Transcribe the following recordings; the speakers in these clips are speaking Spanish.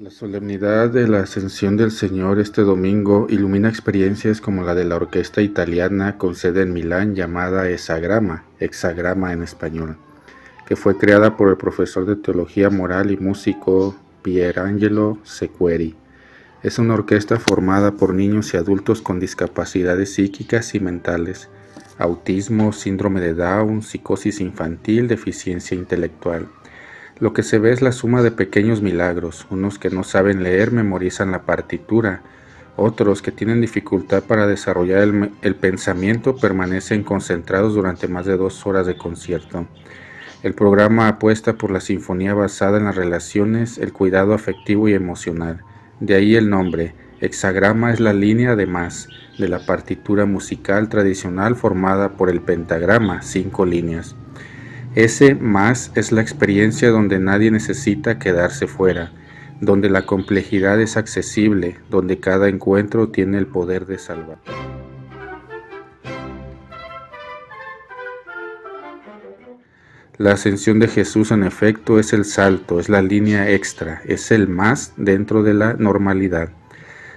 La solemnidad de la Ascensión del Señor este domingo ilumina experiencias como la de la orquesta italiana con sede en Milán llamada Esagrama, Hexagrama en español, que fue creada por el profesor de Teología Moral y músico Pierangelo Sequeri. Es una orquesta formada por niños y adultos con discapacidades psíquicas y mentales, autismo, síndrome de Down, psicosis infantil, deficiencia intelectual lo que se ve es la suma de pequeños milagros, unos que no saben leer memorizan la partitura, otros que tienen dificultad para desarrollar el, pensamiento permanecen concentrados durante más de dos horas de concierto. El programa apuesta por la sinfonía basada en las relaciones, el cuidado afectivo y emocional. De ahí el nombre. Hexagrama es la línea de más de la partitura musical tradicional formada por el pentagrama, cinco líneas. Ese más es la experiencia donde nadie necesita quedarse fuera, donde la complejidad es accesible, donde cada encuentro tiene el poder de salvar. La ascensión de Jesús en efecto es el salto, es la línea extra, es el más dentro de la normalidad.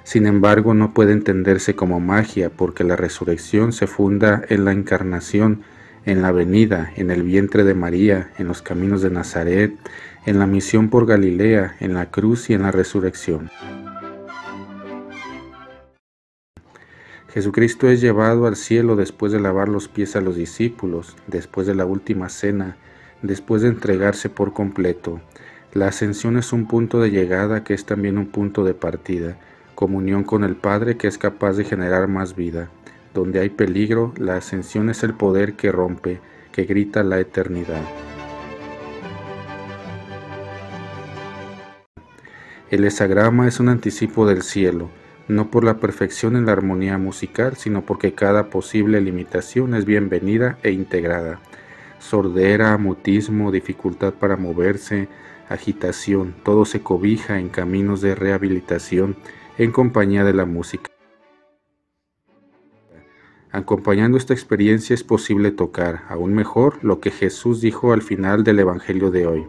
Sin embargo, no puede entenderse como magia porque la resurrección se funda en la encarnación, en la venida, en el vientre de María, en los caminos de Nazaret, en la misión por Galilea, en la cruz y en la resurrección. Jesucristo es llevado al cielo después de lavar los pies a los discípulos, después de la última cena, después de entregarse por completo. La ascensión es un punto de llegada que es también un punto de partida, comunión con el Padre que es capaz de generar más vida. Donde hay peligro, la ascensión es el poder que rompe, que grita la eternidad. El hesagrama es un anticipo del cielo, no por la perfección en la armonía musical, sino porque cada posible limitación es bienvenida e integrada. Sordera, mutismo, dificultad para moverse, agitación, todo se cobija en caminos de rehabilitación en compañía de la música. Acompañando esta experiencia es posible tocar, aún mejor, lo que Jesús dijo al final del Evangelio de hoy.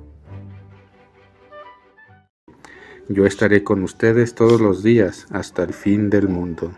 Yo estaré con ustedes todos los días hasta el fin del mundo.